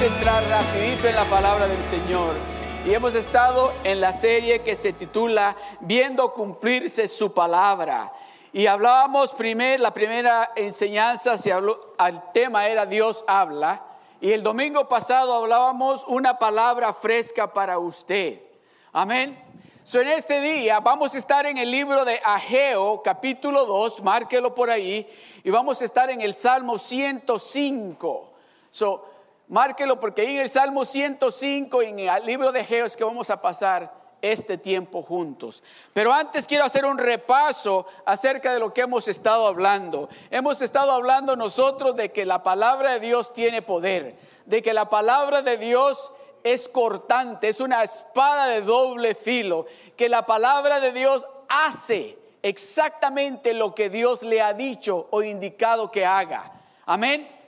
A entrar rapidito en la palabra del Señor. Y hemos estado en la serie que se titula Viendo cumplirse su palabra. Y hablábamos primero, la primera enseñanza, se habló, el tema era Dios habla. Y el domingo pasado hablábamos una palabra fresca para usted. Amén. So, en este día vamos a estar en el libro de Ageo, capítulo 2, márquelo por ahí, y vamos a estar en el Salmo 105. So, márquelo porque en el Salmo 105 y en el libro de Ageo es que vamos a pasar este tiempo juntos. Pero antes quiero hacer un repaso acerca de lo que hemos estado hablando. Hemos estado hablando nosotros de que la palabra de Dios tiene poder, de que la palabra de Dios es cortante, es una espada de doble filo, que la palabra de Dios hace exactamente lo que Dios le ha dicho o indicado que haga. Amén.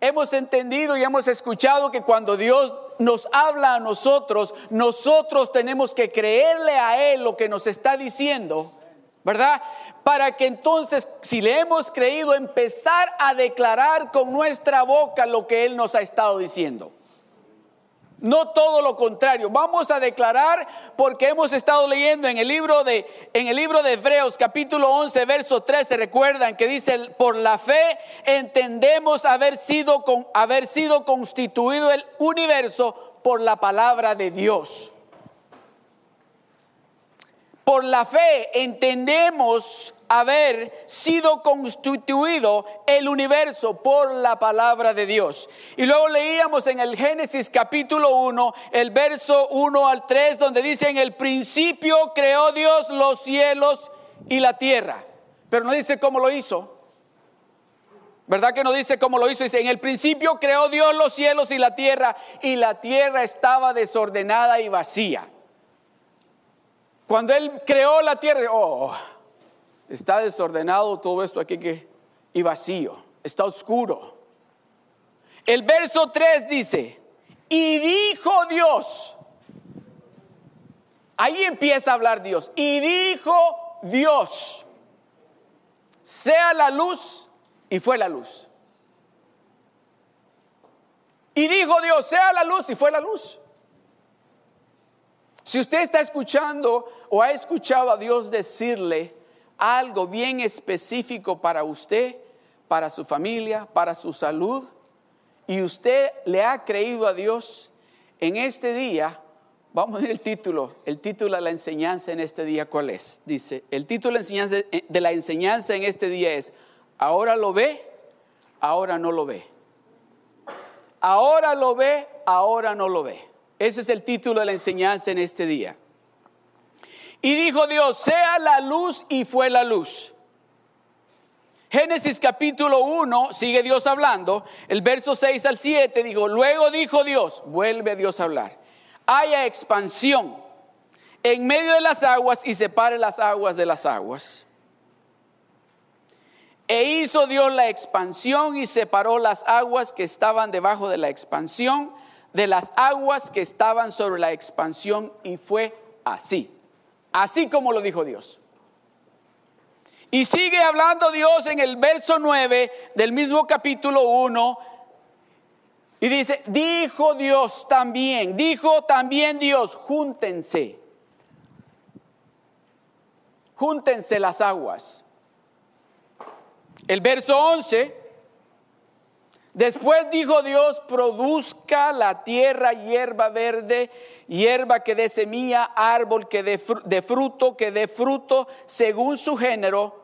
Hemos entendido y hemos escuchado que cuando Dios nos habla a nosotros, nosotros tenemos que creerle a Él lo que nos está diciendo, ¿verdad? Para que entonces, si le hemos creído, empezar a declarar con nuestra boca lo que Él nos ha estado diciendo. No todo lo contrario. Vamos a declarar porque hemos estado leyendo en el libro de en el libro de Hebreos capítulo 11 verso 13 recuerdan que dice por la fe entendemos haber sido haber sido constituido el universo por la palabra de Dios. Por la fe entendemos haber sido constituido el universo por la palabra de Dios. Y luego leíamos en el Génesis capítulo 1, el verso 1 al 3, donde dice, en el principio creó Dios los cielos y la tierra. Pero no dice cómo lo hizo. ¿Verdad que no dice cómo lo hizo? Dice, en el principio creó Dios los cielos y la tierra, y la tierra estaba desordenada y vacía. Cuando Él creó la tierra, oh, está desordenado todo esto aquí que, y vacío, está oscuro. El verso 3 dice, y dijo Dios, ahí empieza a hablar Dios, y dijo Dios, sea la luz, y fue la luz. Y dijo Dios, sea la luz, y fue la luz. Si usted está escuchando o ha escuchado a Dios decirle algo bien específico para usted, para su familia, para su salud, y usted le ha creído a Dios, en este día, vamos a ver el título, el título de la enseñanza en este día, ¿cuál es? Dice, el título de la enseñanza en este día es, ahora lo ve, ahora no lo ve. Ahora lo ve, ahora no lo ve. Ese es el título de la enseñanza en este día. Y dijo Dios, sea la luz y fue la luz. Génesis capítulo 1, sigue Dios hablando, el verso 6 al 7 dijo, luego dijo Dios, vuelve Dios a hablar, haya expansión en medio de las aguas y separe las aguas de las aguas. E hizo Dios la expansión y separó las aguas que estaban debajo de la expansión de las aguas que estaban sobre la expansión y fue así, así como lo dijo Dios. Y sigue hablando Dios en el verso 9 del mismo capítulo 1 y dice, dijo Dios también, dijo también Dios, júntense, júntense las aguas. El verso 11 Después dijo Dios, produzca la tierra hierba verde, hierba que dé semilla, árbol que dé fruto, que dé fruto según su género,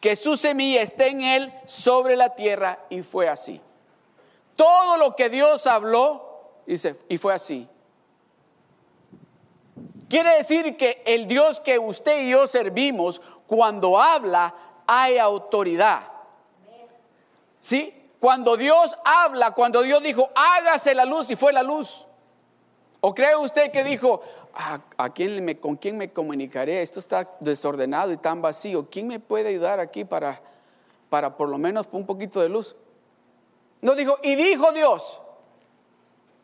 que su semilla esté en él sobre la tierra. Y fue así. Todo lo que Dios habló, dice, y fue así. Quiere decir que el Dios que usted y yo servimos, cuando habla, hay autoridad. ¿Sí? Cuando Dios habla, cuando Dios dijo, hágase la luz y fue la luz. ¿O cree usted que dijo, ah, ¿a, quién con quién me comunicaré? Esto está desordenado y tan vacío. ¿Quién me puede ayudar aquí para, para por lo menos un poquito de luz? No dijo, y dijo Dios,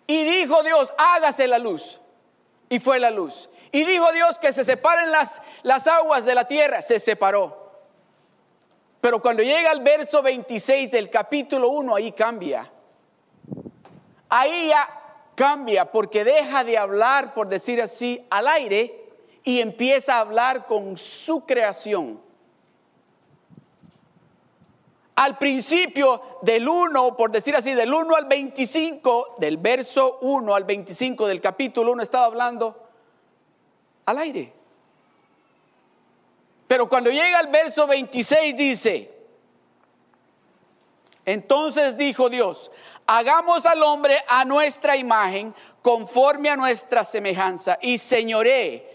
y dijo Dios, hágase la luz. Y fue la luz. Y dijo Dios que se separen las, las aguas de la tierra. Se separó. Pero cuando llega al verso 26 del capítulo 1, ahí cambia. ahí ya cambia porque deja de hablar, por decir así, al aire y empieza a hablar con su creación. Al principio del 1, por decir así, del 1 al 25, del verso 1 al 25 del capítulo 1, estaba hablando al aire. Pero cuando llega al verso 26 dice, entonces dijo Dios, hagamos al hombre a nuestra imagen, conforme a nuestra semejanza, y señoré,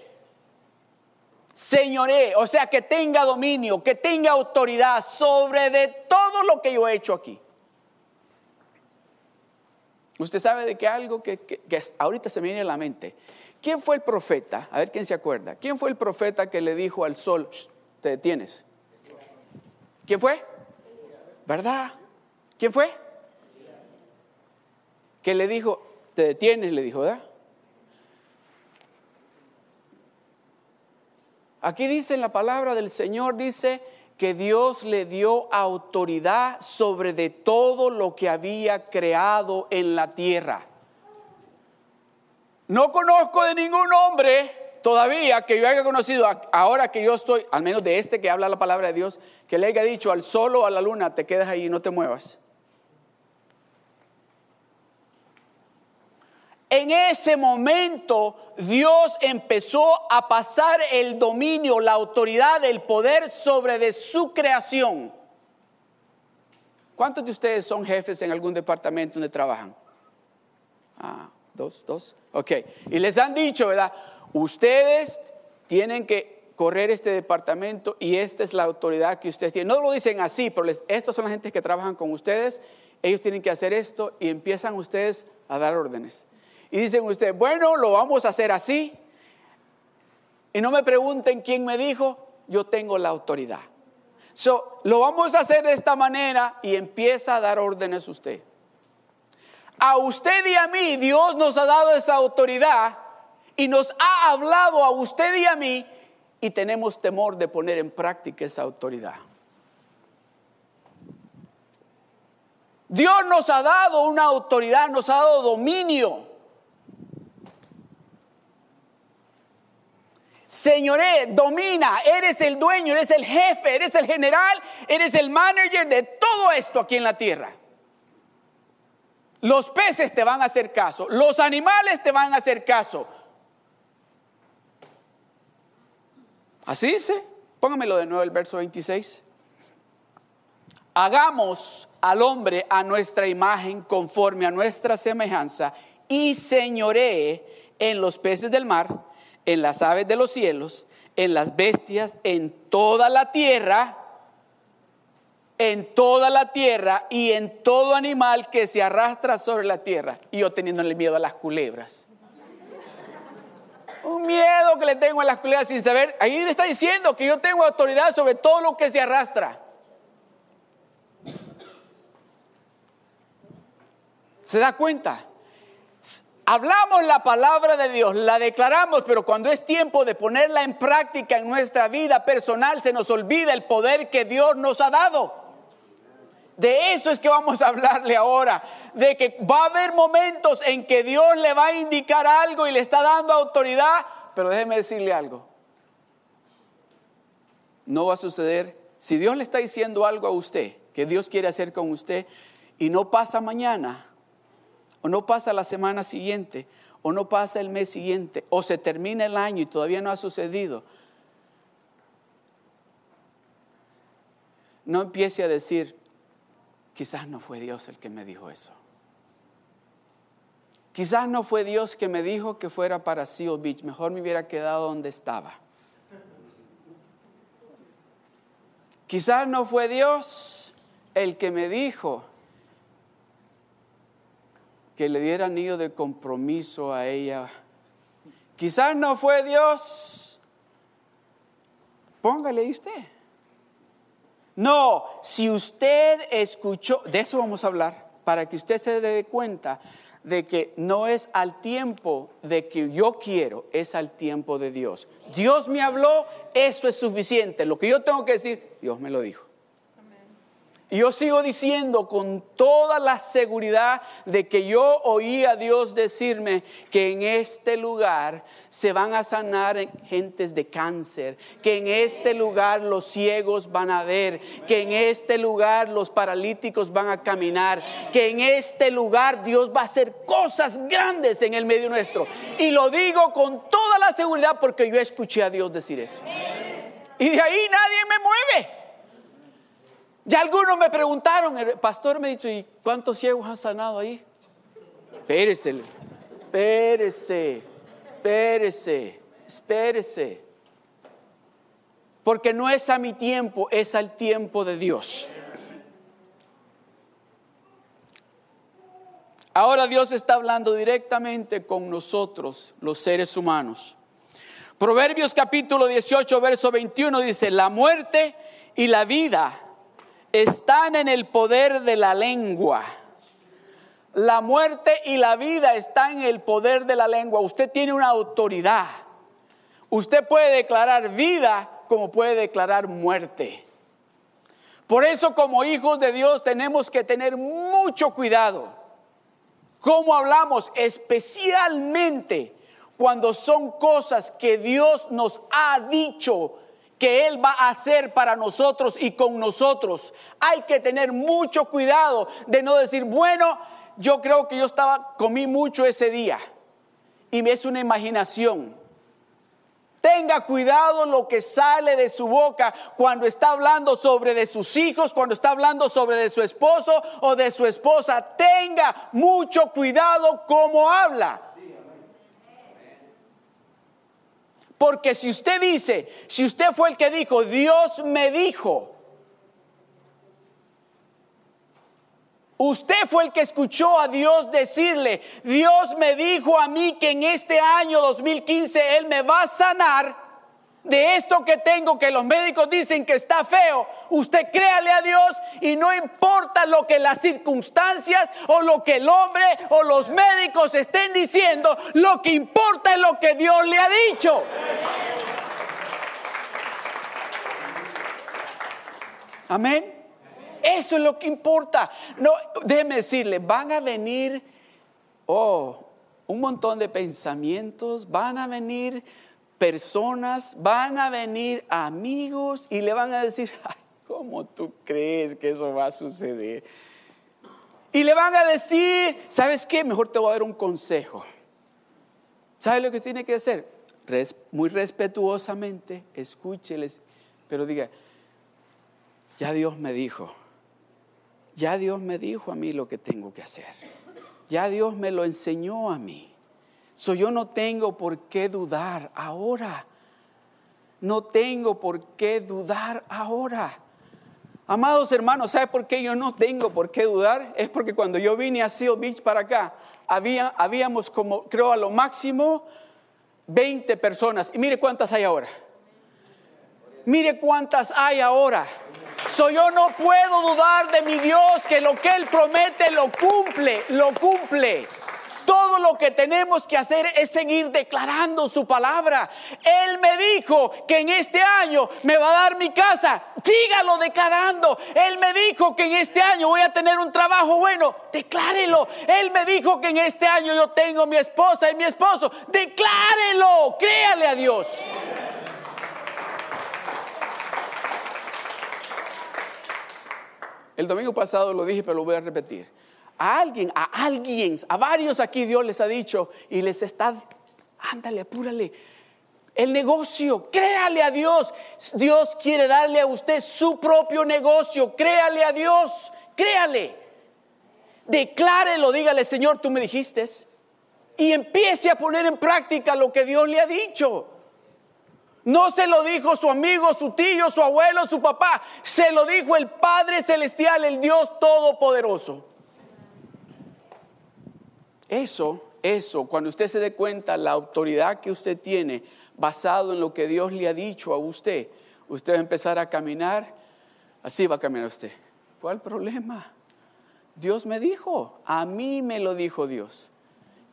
señoré, o sea, que tenga dominio, que tenga autoridad sobre de todo lo que yo he hecho aquí. Usted sabe de que algo que, que, ahorita se me viene a la mente. ¿Quién fue el profeta? A ver quién se acuerda. ¿Quién fue el profeta que le dijo al sol, te detienes? ¿Quién fue? ¿Verdad? ¿Quién fue? Que le dijo, te detienes, le dijo, ¿verdad? Aquí dice en la palabra del Señor, dice que Dios le dio autoridad sobre de todo lo que había creado en la tierra. No conozco de ningún hombre todavía que yo haya conocido, ahora que yo estoy, al menos de este que habla la palabra de Dios, que le haya dicho al sol o a la luna, te quedas ahí y no te muevas. En ese momento Dios empezó a pasar el dominio, la autoridad, el poder sobre de su creación. ¿Cuántos de ustedes son jefes en algún departamento donde trabajan? Ah, dos, dos. Ok. Y les han dicho, ¿verdad? Ustedes tienen que correr este departamento y esta es la autoridad que ustedes tienen. No lo dicen así, pero estos son la gente que trabajan con ustedes. Ellos tienen que hacer esto y empiezan ustedes a dar órdenes y dicen ustedes, bueno, lo vamos a hacer así. Y no me pregunten quién me dijo, yo tengo la autoridad. So, lo vamos a hacer de esta manera y empieza a dar órdenes usted. A usted y a mí Dios nos ha dado esa autoridad y nos ha hablado a usted y a mí y tenemos temor de poner en práctica esa autoridad. Dios nos ha dado una autoridad, nos ha dado dominio. Señoré, domina, eres el dueño, eres el jefe, eres el general, eres el manager de todo esto aquí en la tierra. Los peces te van a hacer caso, los animales te van a hacer caso. Así dice, póngamelo de nuevo el verso 26. Hagamos al hombre a nuestra imagen conforme a nuestra semejanza y señoré en los peces del mar en las aves de los cielos, en las bestias, en toda la tierra, en toda la tierra y en todo animal que se arrastra sobre la tierra. Y yo teniéndole miedo a las culebras. Un miedo que le tengo a las culebras sin saber. Ahí le está diciendo que yo tengo autoridad sobre todo lo que se arrastra. ¿Se da cuenta? Hablamos la palabra de Dios, la declaramos, pero cuando es tiempo de ponerla en práctica en nuestra vida personal, se nos olvida el poder que Dios nos ha dado. De eso es que vamos a hablarle ahora, de que va a haber momentos en que Dios le va a indicar algo y le está dando autoridad, pero déjeme decirle algo. No va a suceder, si Dios le está diciendo algo a usted, que Dios quiere hacer con usted, y no pasa mañana, o no pasa la semana siguiente, o no pasa el mes siguiente, o se termina el año y todavía no ha sucedido. No empiece a decir, quizás no fue Dios el que me dijo eso. Quizás no fue Dios que me dijo que fuera para Seal Beach, mejor me hubiera quedado donde estaba. Quizás no fue Dios el que me dijo que le diera anillo de compromiso a ella. Quizás no fue Dios. Póngale usted. No, si usted escuchó, de eso vamos a hablar, para que usted se dé cuenta de que no es al tiempo de que yo quiero, es al tiempo de Dios. Dios me habló, eso es suficiente. Lo que yo tengo que decir, Dios me lo dijo. Y yo sigo diciendo con toda la seguridad de que yo oí a Dios decirme que en este lugar se van a sanar gentes de cáncer, que en este lugar los ciegos van a ver, que en este lugar los paralíticos van a caminar, que en este lugar Dios va a hacer cosas grandes en el medio nuestro. Y lo digo con toda la seguridad porque yo escuché a Dios decir eso. Y de ahí nadie me mueve. Ya algunos me preguntaron, el pastor me dijo, ¿y cuántos ciegos han sanado ahí? Espérese, espérese, espérese, espérese. Porque no es a mi tiempo, es al tiempo de Dios. Ahora Dios está hablando directamente con nosotros, los seres humanos. Proverbios capítulo 18, verso 21 dice, la muerte y la vida están en el poder de la lengua. La muerte y la vida están en el poder de la lengua. Usted tiene una autoridad. Usted puede declarar vida como puede declarar muerte. Por eso como hijos de Dios tenemos que tener mucho cuidado. ¿Cómo hablamos? Especialmente cuando son cosas que Dios nos ha dicho que Él va a hacer para nosotros y con nosotros. Hay que tener mucho cuidado de no decir, bueno, yo creo que yo estaba, comí mucho ese día y es una imaginación. Tenga cuidado lo que sale de su boca cuando está hablando sobre de sus hijos, cuando está hablando sobre de su esposo o de su esposa. Tenga mucho cuidado cómo habla. Porque si usted dice, si usted fue el que dijo, Dios me dijo, Usted fue el que escuchó a Dios decirle, Dios me dijo a mí que en este año 2015 Él me va a sanar de esto que tengo, que los médicos dicen que está feo, usted créale a Dios y no importa lo que las circunstancias o lo que el hombre o los médicos estén diciendo, lo que importa es lo que Dios le ha dicho. Amén. Eso es lo que importa. No, déjeme decirle, van a venir, oh, un montón de pensamientos, van a venir personas, van a venir amigos y le van a decir, ¿cómo tú crees que eso va a suceder? Y le van a decir, ¿sabes qué? Mejor te voy a dar un consejo. ¿Sabes lo que tiene que hacer? muy respetuosamente, escúcheles, pero diga, ya Dios me dijo, ya Dios me dijo a mí lo que tengo que hacer, ya Dios me lo enseñó a mí. So yo no tengo por qué dudar ahora. No tengo por qué dudar ahora. Amados hermanos, ¿sabe por qué yo no tengo por qué dudar? Es porque cuando yo vine a Seal Beach para acá, había, habíamos como, creo a lo máximo, 20 personas. Y mire cuántas hay ahora. Mire cuántas hay ahora. So yo no puedo dudar de mi Dios que lo que Él promete lo cumple, lo cumple. Todo lo que tenemos que hacer es seguir declarando su palabra. Él me dijo que en este año me va a dar mi casa. Sígalo declarando. Él me dijo que en este año voy a tener un trabajo bueno. Declárelo. Él me dijo que en este año yo tengo mi esposa y mi esposo. Declárelo. Créale a Dios. El domingo pasado lo dije, pero lo voy a repetir. A alguien, a alguien, a varios aquí Dios les ha dicho y les está, ándale, apúrale. El negocio, créale a Dios. Dios quiere darle a usted su propio negocio. Créale a Dios, créale. Declárelo, dígale, Señor, tú me dijiste. Y empiece a poner en práctica lo que Dios le ha dicho. No se lo dijo su amigo, su tío, su abuelo, su papá. Se lo dijo el Padre Celestial, el Dios Todopoderoso. Eso, eso, cuando usted se dé cuenta la autoridad que usted tiene basado en lo que Dios le ha dicho a usted, usted va a empezar a caminar, así va a caminar usted. ¿Cuál problema? Dios me dijo, a mí me lo dijo Dios,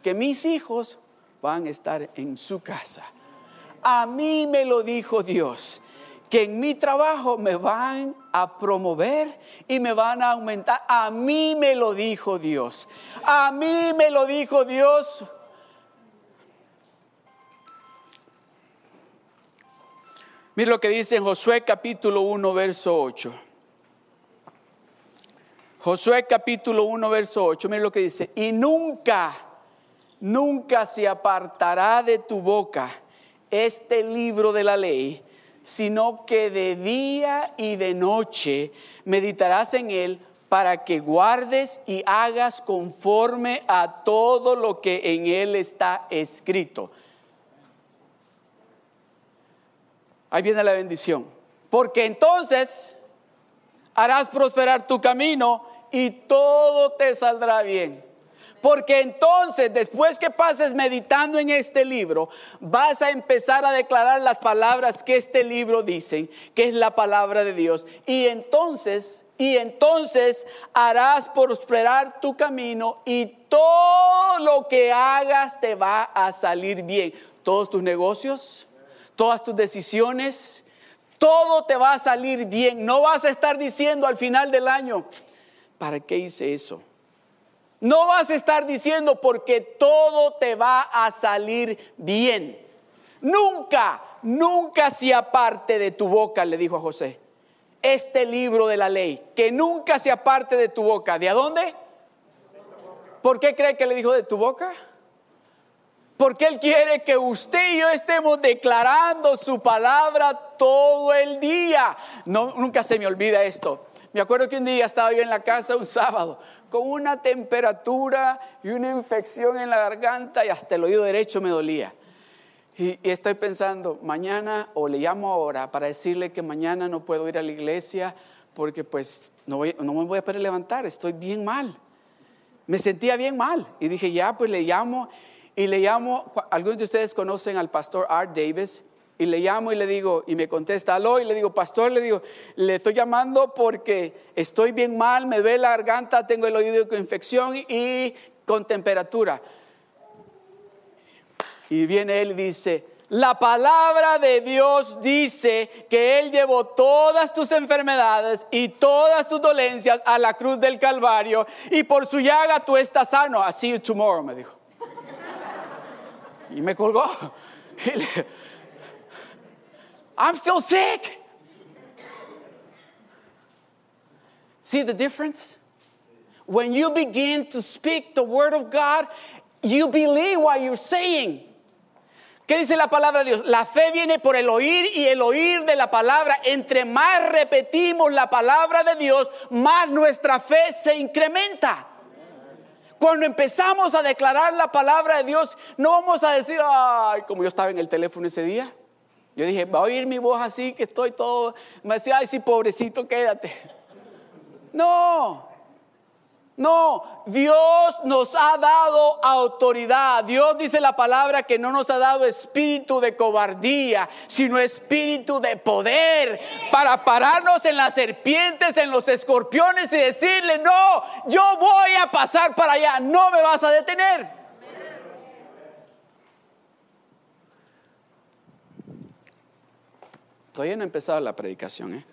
que mis hijos van a estar en su casa. A mí me lo dijo Dios que en mi trabajo me van a promover y me van a aumentar. A mí me lo dijo Dios. A mí me lo dijo Dios. Mira lo que dice en Josué capítulo 1, verso 8. Josué capítulo 1, verso 8. Mira lo que dice. Y nunca, nunca se apartará de tu boca este libro de la ley, sino que de día y de noche meditarás en él para que guardes y hagas conforme a todo lo que en él está escrito. Ahí viene la bendición. Porque entonces harás prosperar tu camino y todo te saldrá bien. Porque entonces, después que pases meditando en este libro, vas a empezar a declarar las palabras que este libro dice, que es la palabra de Dios. Y entonces, y entonces harás prosperar tu camino y todo lo que hagas te va a salir bien. Todos tus negocios, todas tus decisiones, todo te va a salir bien. No vas a estar diciendo al final del año, ¿para qué hice eso? No vas a estar diciendo porque todo te va a salir bien. Nunca, nunca se aparte de tu boca, le dijo a José, este libro de la ley, que nunca se aparte de tu boca. ¿De dónde? ¿Por qué cree que le dijo de tu boca? Porque Él quiere que usted y yo estemos declarando su palabra todo el día. No, nunca se me olvida esto. Me acuerdo que un día estaba yo en la casa un sábado con una temperatura y una infección en la garganta y hasta el oído derecho me dolía. Y, estoy pensando, mañana o le llamo ahora para decirle que mañana no puedo ir a la iglesia porque pues no, no me voy a poder levantar, estoy bien mal. Me sentía bien mal y dije, ya, pues le llamo y le llamo, algunos de ustedes conocen al pastor Art Davis, y le llamo y le digo, y me contesta, aló, y le digo, pastor, le digo, le estoy llamando porque estoy bien mal, me duele la garganta, tengo el oído con infección y con temperatura. Y viene él y dice, la palabra de Dios dice que Él llevó todas tus enfermedades y todas tus dolencias a la cruz del Calvario y por su llaga tú estás sano. I see you tomorrow, me dijo. Y me colgó. I'm still sick. See the difference? When you begin to speak the word of God, you believe what you're saying. ¿Qué dice la palabra de Dios? La fe viene por el oír y el oír de la palabra. Entre más repetimos la palabra de Dios, más nuestra fe se incrementa. Cuando empezamos a declarar la palabra de Dios, no vamos a decir, ay, como yo estaba en el teléfono ese día. Yo dije, va a oír mi voz así, que estoy todo. Me decía, ay, sí, pobrecito, quédate. No, no, Dios nos ha dado autoridad. Dios dice la palabra que no nos ha dado espíritu de cobardía, sino espíritu de poder para pararnos en las serpientes, en los escorpiones y decirle, no, yo voy a pasar para allá, no me vas a detener. Todavía no he empezado la predicación, ¿eh?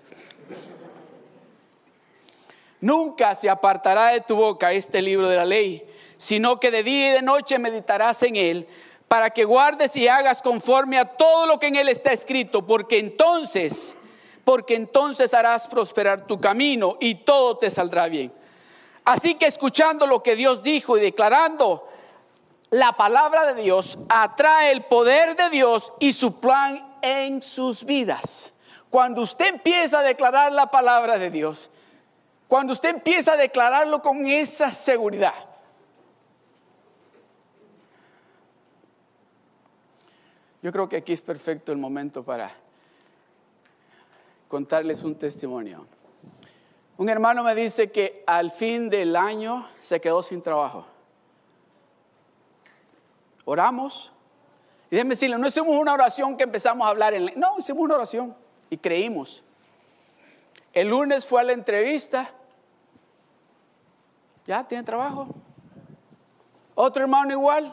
Nunca se apartará de tu boca este libro de la ley, sino que de día y de noche meditarás en él, para que guardes y hagas conforme a todo lo que en él está escrito, porque entonces, porque entonces harás prosperar tu camino y todo te saldrá bien. Así que escuchando lo que Dios dijo y declarando la palabra de Dios, atrae el poder de Dios y su plan en sus vidas. Cuando usted empieza a declarar la palabra de Dios, cuando usted empieza a declararlo con esa seguridad. Yo creo que aquí es perfecto el momento para contarles un testimonio. Un hermano me dice que al fin del año se quedó sin trabajo. Oramos. Y déjenme decirle, no hicimos una oración que empezamos a hablar en... No, hicimos una oración y creímos. El lunes fue a la entrevista ya tiene trabajo. Otro hermano igual,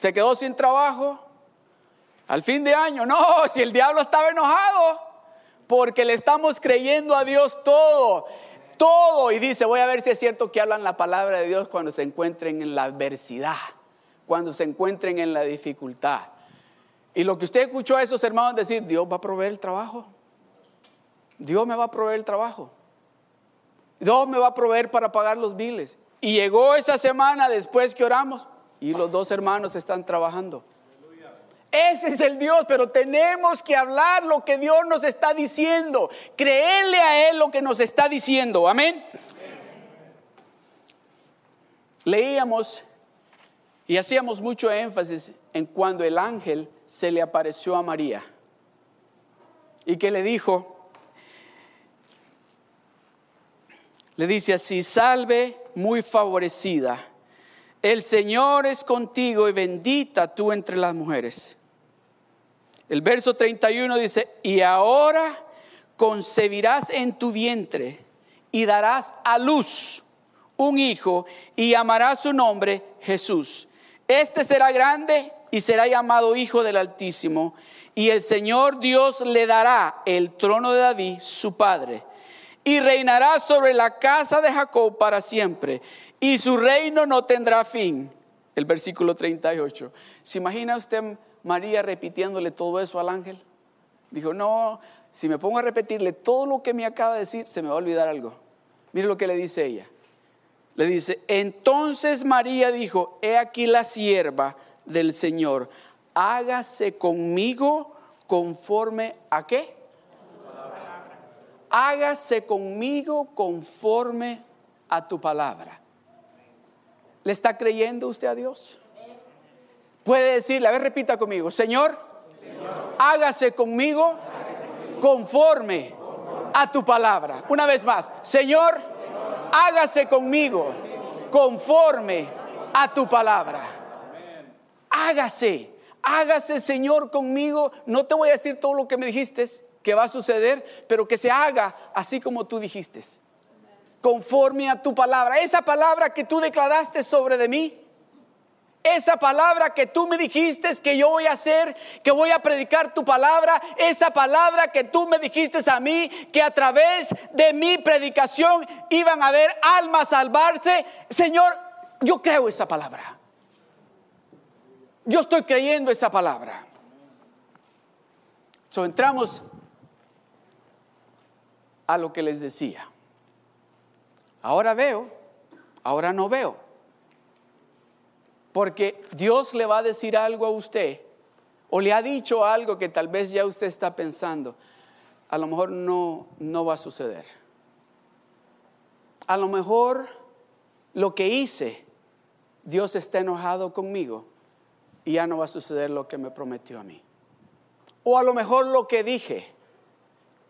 se quedó sin trabajo. Al fin de año, no, si el diablo estaba enojado, porque le estamos creyendo a Dios todo. Todo. Y dice, voy a ver si es cierto que hablan la palabra de Dios cuando se encuentren en la adversidad, cuando se encuentren en la dificultad. Y lo que usted escuchó a esos hermanos decir, Dios va a proveer el trabajo. Dios me va a proveer el trabajo. Dios me va a proveer para pagar los biles. Y llegó esa semana después que oramos y los dos hermanos están trabajando. Ese es el Dios, pero tenemos que hablar lo que Dios nos está diciendo, creerle a Él lo que nos está diciendo. Amén. Leíamos y hacíamos mucho énfasis en cuando el ángel se le apareció a María y que le dijo, le dice así, salve muy favorecida, el Señor es contigo y bendita tú entre las mujeres. El verso 31 dice, y ahora concebirás en tu vientre y darás a luz un hijo y llamarás su nombre Jesús. Este será grande y será llamado Hijo del Altísimo, y el Señor Dios le dará el trono de David, su padre, y reinará sobre la casa de Jacob para siempre, y su reino no tendrá fin. El versículo 38. ¿Se imagina usted María repitiéndole todo eso al ángel? Dijo, no, si me pongo a repetirle todo lo que me acaba de decir, se me va a olvidar algo. Mire lo que le dice ella. Le dice, entonces María dijo, he aquí la sierva del Señor, hágase conmigo conforme a qué? Hágase conmigo conforme a tu palabra. ¿Le está creyendo usted a Dios? Puede decirle, a ver, repita conmigo, Señor, hágase conmigo conforme a tu palabra. Una vez más, Señor, hágase conmigo conforme a tu palabra. Hágase, hágase Señor conmigo. No te voy a decir todo lo que me dijiste que va a suceder, pero que se haga así como tú dijiste. Conforme a tu palabra. Esa palabra que tú declaraste sobre de mí, esa palabra que tú me dijiste que yo voy a hacer, que voy a predicar tu palabra, esa palabra que tú me dijiste a mí, que a través de mi predicación iban a ver almas salvarse. Señor, yo creo esa palabra. Yo estoy creyendo esa palabra. So, entramos a lo que les decía. Ahora veo, ahora no veo. Porque Dios le va a decir algo a usted o le ha dicho algo que tal vez ya usted está pensando. A lo mejor no, no va a suceder. A lo mejor lo que hice, Dios está enojado conmigo y ya no va a suceder lo que me prometió a mí. O a lo mejor lo que dije,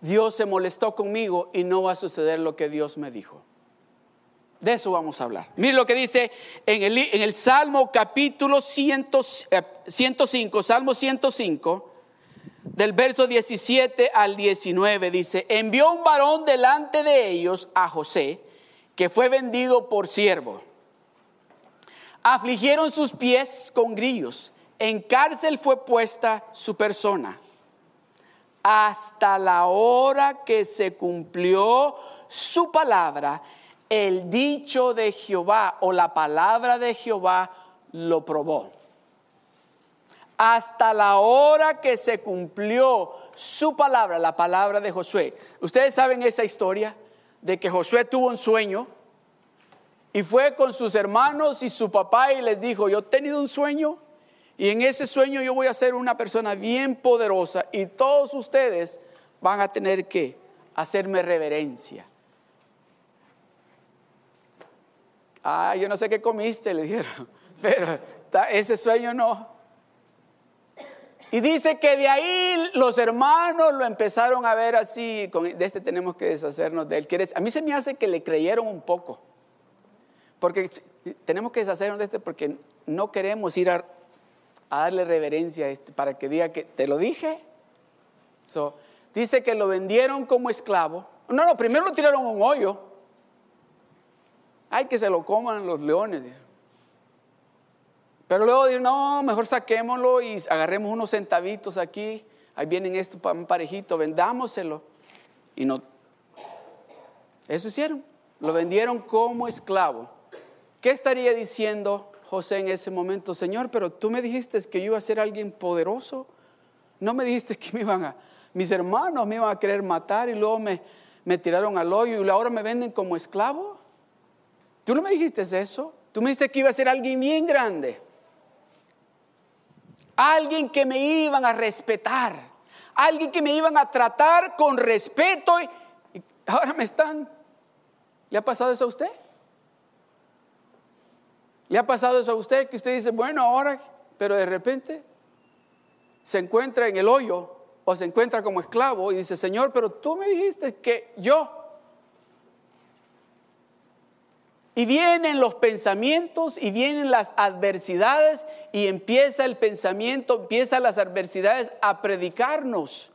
Dios se molestó conmigo y no va a suceder lo que Dios me dijo. De eso vamos a hablar. Mire lo que dice en el, en el Salmo capítulo 105, eh, Salmo 105, del verso 17 al 19, dice, envió un varón delante de ellos a José, que fue vendido por siervo. Afligieron sus pies con grillos, en cárcel fue puesta su persona, hasta la hora que se cumplió su palabra el dicho de Jehová o la palabra de Jehová lo probó. Hasta la hora que se cumplió su palabra, la palabra de Josué. Ustedes saben esa historia de que Josué tuvo un sueño y fue con sus hermanos y su papá y les dijo, yo he tenido un sueño y en ese sueño yo voy a ser una persona bien poderosa y todos ustedes van a tener que hacerme reverencia. Ah, yo no sé qué comiste, le dijeron, pero ese sueño no. Y dice que de ahí los hermanos lo empezaron a ver así, de este tenemos que deshacernos de él. A mí se me hace que le creyeron un poco, porque tenemos que deshacernos de este porque no queremos ir a, darle reverencia a este para que diga que te lo dije. dice que lo vendieron como esclavo. No, no, primero lo tiraron un hoyo. Ay, que se lo coman los leones. Pero luego dijeron, no, mejor saquémoslo y agarremos unos centavitos aquí. Ahí vienen esto para un parejito, vendámoselo. Y no. Eso hicieron. Lo vendieron como esclavo. ¿Qué estaría diciendo José en ese momento? Señor, pero tú me dijiste que yo iba a ser alguien poderoso. No me dijiste que me iban a, mis hermanos me iban a querer matar y luego me, me tiraron al hoyo y ahora me venden como esclavo. Tú no me dijiste eso. Tú me dijiste que iba a ser alguien bien grande. Alguien que me iban a respetar. Alguien que me iban a tratar con respeto. Y, ahora me están. ¿Le ha pasado eso a usted? ¿Le ha pasado eso a usted que usted dice, bueno, ahora, pero de repente se encuentra en el hoyo o se encuentra como esclavo y dice, Señor, pero tú me dijiste que yo. Y vienen los pensamientos y vienen las adversidades y empieza el pensamiento, empiezan las adversidades a predicarnos.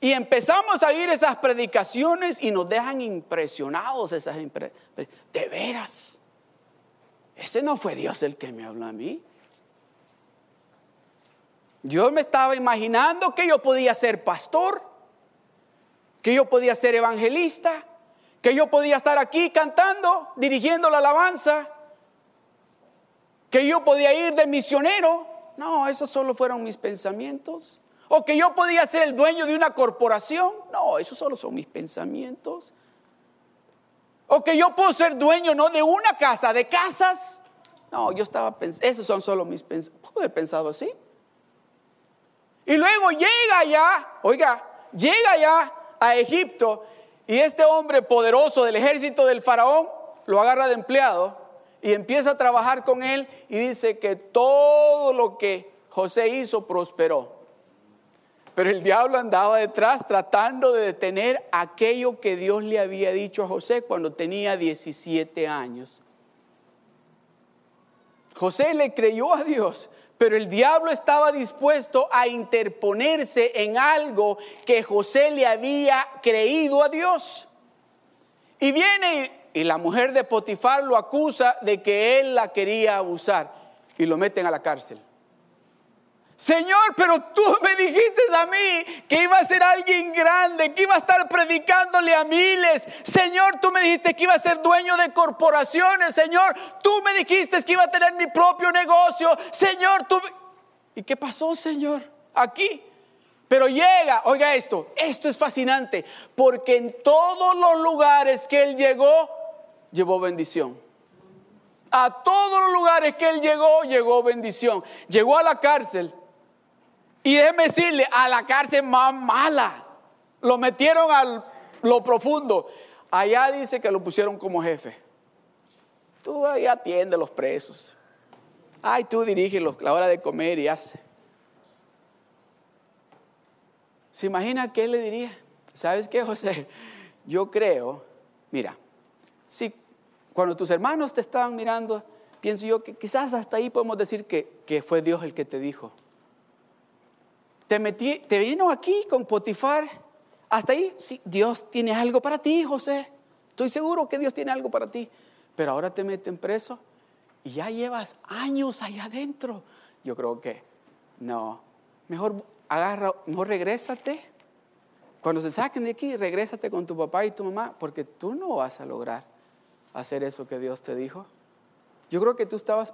Y empezamos a oír esas predicaciones y nos dejan impresionados esas De veras, ese no fue Dios el que me habló a mí. Yo me estaba imaginando que yo podía ser pastor, que yo podía ser evangelista, que yo podía estar aquí cantando, dirigiendo la alabanza, que yo podía ir de misionero. No, esos solo fueron mis pensamientos. O que yo podía ser el dueño de una corporación. No, esos solo son mis pensamientos. O que yo puedo ser dueño no de una casa, de casas. No, yo estaba pensando, esos son solo mis pensamientos. ¿Puedo haber pensado así? Y luego llega allá, oiga, llega allá a Egipto y este hombre poderoso del ejército del faraón lo agarra de empleado y empieza a trabajar con él y dice que todo lo que José hizo prosperó. Pero el diablo andaba detrás tratando de detener aquello que Dios le había dicho a José cuando tenía 17 años. José le creyó a Dios pero el diablo estaba dispuesto a interponerse en algo que José le había creído a Dios. Y viene y la mujer de Potifar lo acusa de que él la quería abusar y lo meten a la cárcel. Señor, pero tú me dijiste a mí que iba a ser alguien grande, que iba a estar predicándole a miles. Señor, tú me dijiste que iba a ser dueño de corporaciones. Señor, tú me dijiste que iba a tener mi propio negocio. Señor, tú... ¿Y qué pasó, Señor? Aquí. Pero llega, oiga esto, esto es fascinante, porque en todos los lugares que él llegó, llevó bendición. A todos los lugares que él llegó, llegó bendición. Llegó a la cárcel y déjeme decirle, a la cárcel más mala. Lo metieron a lo profundo. Allá dice que lo pusieron como jefe. Tú ahí atiende a los presos. Ay, tú diriges la hora de comer y hace. ¿Se imagina qué le diría? ¿Sabes qué, José? Yo creo, mira, si cuando tus hermanos te estaban mirando, pienso yo que quizás hasta ahí podemos decir que, que fue Dios el que te dijo te, metí, te vino aquí con Potifar. Hasta ahí, sí, Dios tiene algo para ti, José. Estoy seguro que Dios tiene algo para ti. Pero ahora te meten preso y ya llevas años allá adentro. Yo creo que no. Mejor agarra, no regrésate. Cuando se saquen de aquí, regrésate con tu papá y tu mamá, porque tú no vas a lograr hacer eso que Dios te dijo. Yo creo que tú estabas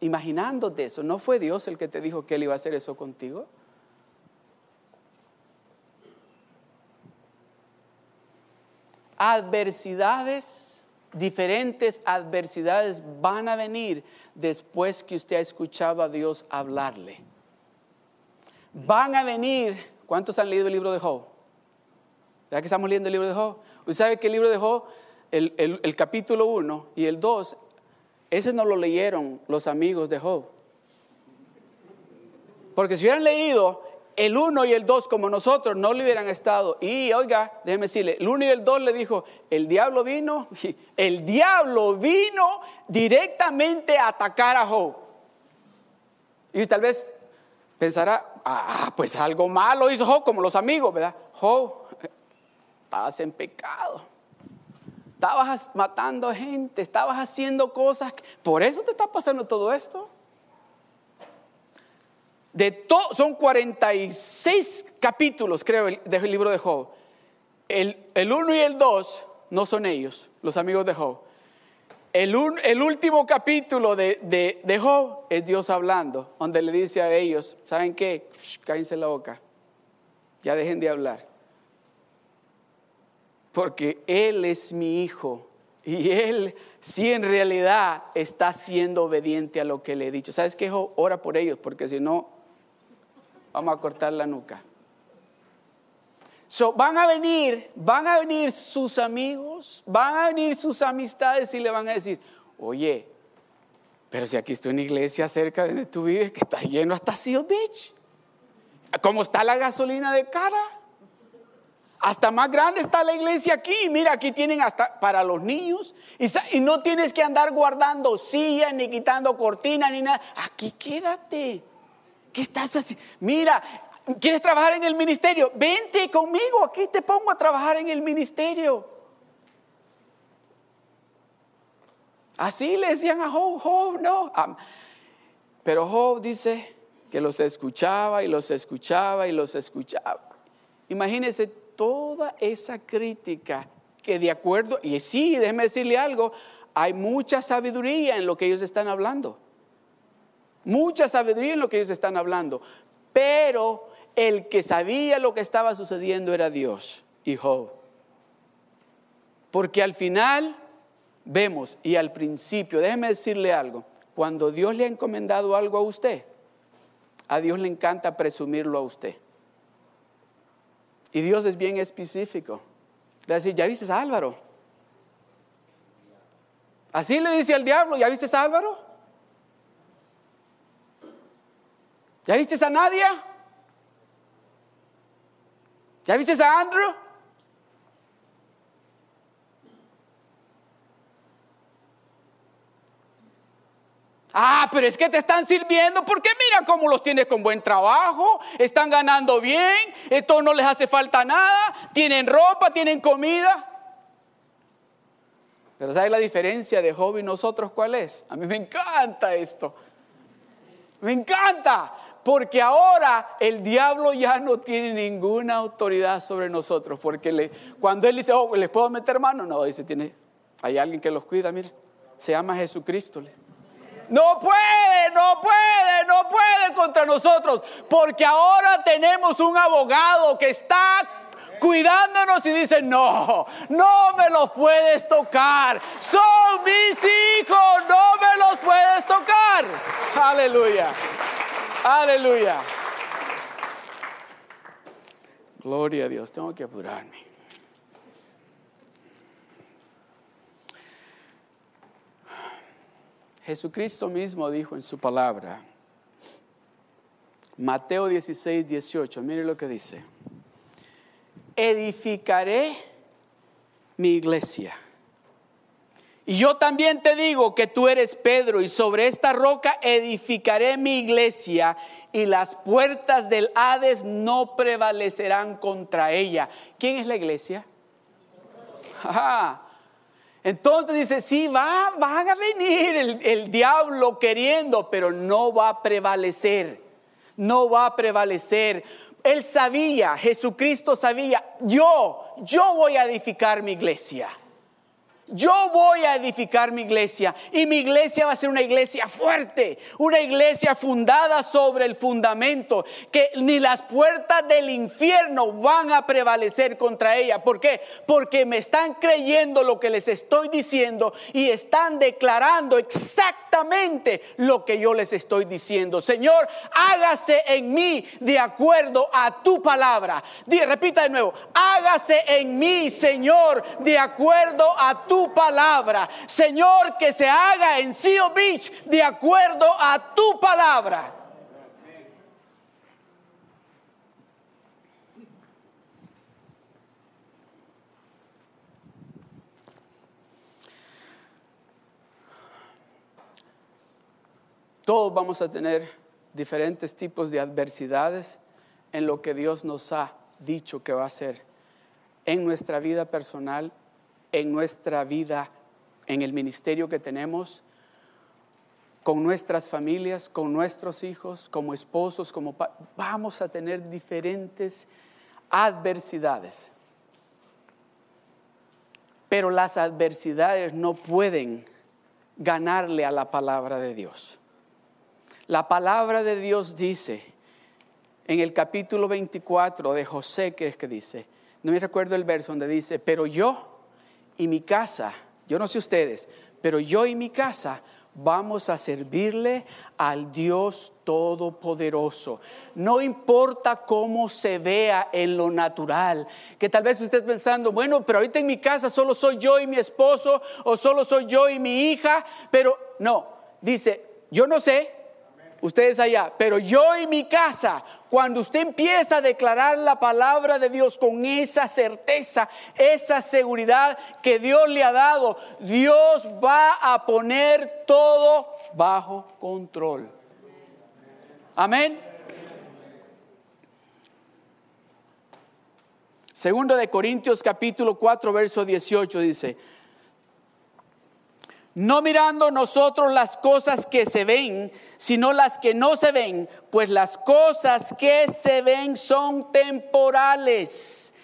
imaginándote eso. ¿No fue Dios el que te dijo que Él iba a hacer eso contigo? Adversidades, diferentes adversidades van a venir después que usted ha escuchado a Dios hablarle. Van a venir, ¿cuántos han leído el libro de Job? ¿Verdad que estamos leyendo el libro de Job? Usted sabe que el libro de Job, el, el capítulo 1 y el 2, ese no lo leyeron los amigos de Job. Porque si hubieran leído el uno y el dos como nosotros no le hubieran estado. Y oiga, déjeme decirle, el uno y el dos le dijo, el diablo vino, el diablo vino directamente a atacar a Job. Y tal vez pensará, ah, pues algo malo hizo Job como los amigos, ¿verdad? Job, estabas en pecado. Estabas matando gente, estabas haciendo cosas. Por eso te está pasando todo esto. De son 46 capítulos, creo, del libro de Job. El, el 1 y el 2 no son ellos, los amigos de Job. El, el último capítulo de, de, de, Job es Dios hablando, donde le dice a ellos, ¿saben qué? cállense la boca, ya dejen de hablar. Porque Él es mi hijo y Él sí en realidad está siendo obediente a lo que le he dicho. ¿Sabes qué? Job? Ora por ellos, porque si no, vamos a cortar la nuca. So, van a venir, van a venir sus amigos, van a venir sus amistades y le van a decir, oye, pero si aquí en una iglesia cerca de donde tú vives que está lleno hasta Seal Beach. ¿Cómo está la gasolina de cara? Hasta más grande está la iglesia aquí. Mira, aquí tienen hasta para los niños. Y no tienes que andar guardando sillas, ni quitando cortinas, ni nada. Aquí quédate. ¿Qué estás haciendo? Mira, ¿Quieres trabajar en el ministerio? Vente conmigo, aquí te pongo a trabajar en el ministerio. Así le decían a Job, Job, no. Pero Job dice que los escuchaba y los escuchaba y los escuchaba. Imagínense toda esa crítica que de acuerdo, y sí, déjeme decirle algo, hay mucha sabiduría en lo que ellos están hablando. Mucha sabiduría en lo que ellos están hablando. Pero el que sabía lo que estaba sucediendo era Dios y Job. Porque al final vemos y al principio, déjeme decirle algo, cuando Dios le ha encomendado algo a usted, a Dios le encanta presumirlo a usted. Y Dios es bien específico. Le dice, ¿ya viste a Álvaro? Así le dice al diablo, ¿ya viste a Álvaro? ¿Ya viste a Nadia? ¿Ya viste a Andrew? Ah, pero es que te están sirviendo porque mira cómo los tienes con buen trabajo, están ganando bien, esto no les hace falta nada, tienen ropa, tienen comida. Pero ¿sabes la diferencia de Job y nosotros cuál es? A mí me encanta esto. Me encanta. Porque ahora el diablo ya no tiene ninguna autoridad sobre nosotros. Porque cuando él dice, oh, ¿les puedo meter mano? No, dice, tiene, hay alguien que los cuida, mire. Se llama Jesucristo. No puede, no puede, no puede contra nosotros. Porque ahora tenemos un abogado que está cuidándonos y dice, no, no me los puedes tocar. Son mis hijos, no me los puedes tocar. Aleluya. Aleluya. Gloria a Dios, tengo que apurarme. Jesucristo mismo dijo en su palabra, Mateo 16, 18, mire lo que dice, edificaré mi iglesia y yo también te digo que tú eres Pedro y sobre esta roca edificaré mi iglesia y las puertas del Hades no prevalecerán contra ella. ¿Quién es la iglesia? Entonces dice, sí, va, van a venir el, el diablo queriendo, pero no va a prevalecer. No va a prevalecer. Él sabía, Jesucristo sabía, yo, yo voy a edificar mi iglesia. Yo voy a edificar mi iglesia y mi iglesia va a ser una iglesia fuerte, una iglesia fundada sobre el fundamento, que ni las puertas del infierno van a prevalecer contra ella. ¿Por qué? Porque me están creyendo lo que les estoy diciendo y están declarando exactamente lo que yo les estoy diciendo. Señor, hágase en mí de acuerdo a tu palabra. repita de nuevo, hágase en mí, Señor, de acuerdo a tu palabra. Señor, que se haga en Seal Beach de acuerdo a tu palabra. Todos vamos a tener diferentes tipos de adversidades en lo que Dios nos ha dicho que va a hacer en nuestra vida personal en nuestra vida, en el ministerio que tenemos. con nuestras familias, con nuestros hijos, como esposos, como vamos a tener diferentes adversidades. Pero las adversidades no pueden ganarle a la palabra de Dios. La palabra de Dios dice en el capítulo 24 de José, que es que dice, no me recuerdo el verso donde dice, pero yo y mi casa, yo no sé ustedes, pero yo y mi casa vamos a servirle al Dios Todopoderoso. No importa cómo se vea en lo natural, que tal vez usted pensando, bueno, pero ahorita en mi casa solo soy yo y mi esposo, o solo soy yo y mi hija, pero no, dice, yo no sé, ustedes allá, pero yo y mi casa, cuando usted empieza a declarar la palabra de Dios con esa certeza, esa seguridad que Dios le ha dado, Dios va a poner todo bajo control. Amén. Segundo de Corintios capítulo 4 verso 18 dice, no mirando nosotros las cosas que se ven, sino las que no se ven, pues las cosas que se ven son temporales.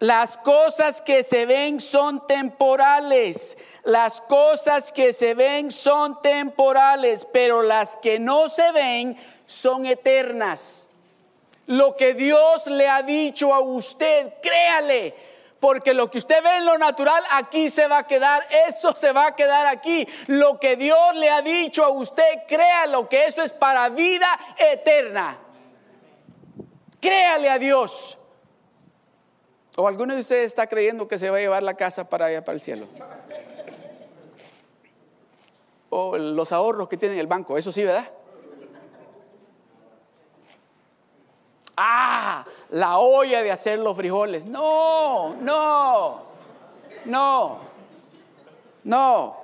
Las cosas que se ven son temporales. Las cosas que se ven son temporales, pero las que no se ven son eternas. Lo que Dios le ha dicho a usted, créale porque lo que usted ve en lo natural aquí se va a quedar, eso se va a quedar aquí. Lo que Dios le ha dicho a usted, créalo que eso es para vida eterna. Créale a Dios. ¿O alguno de ustedes está creyendo que se va a llevar la casa para allá, para el cielo? O los ahorros que tiene en el banco, eso sí, ¿verdad? Ah, la olla de hacer los frijoles. No, no, no, no.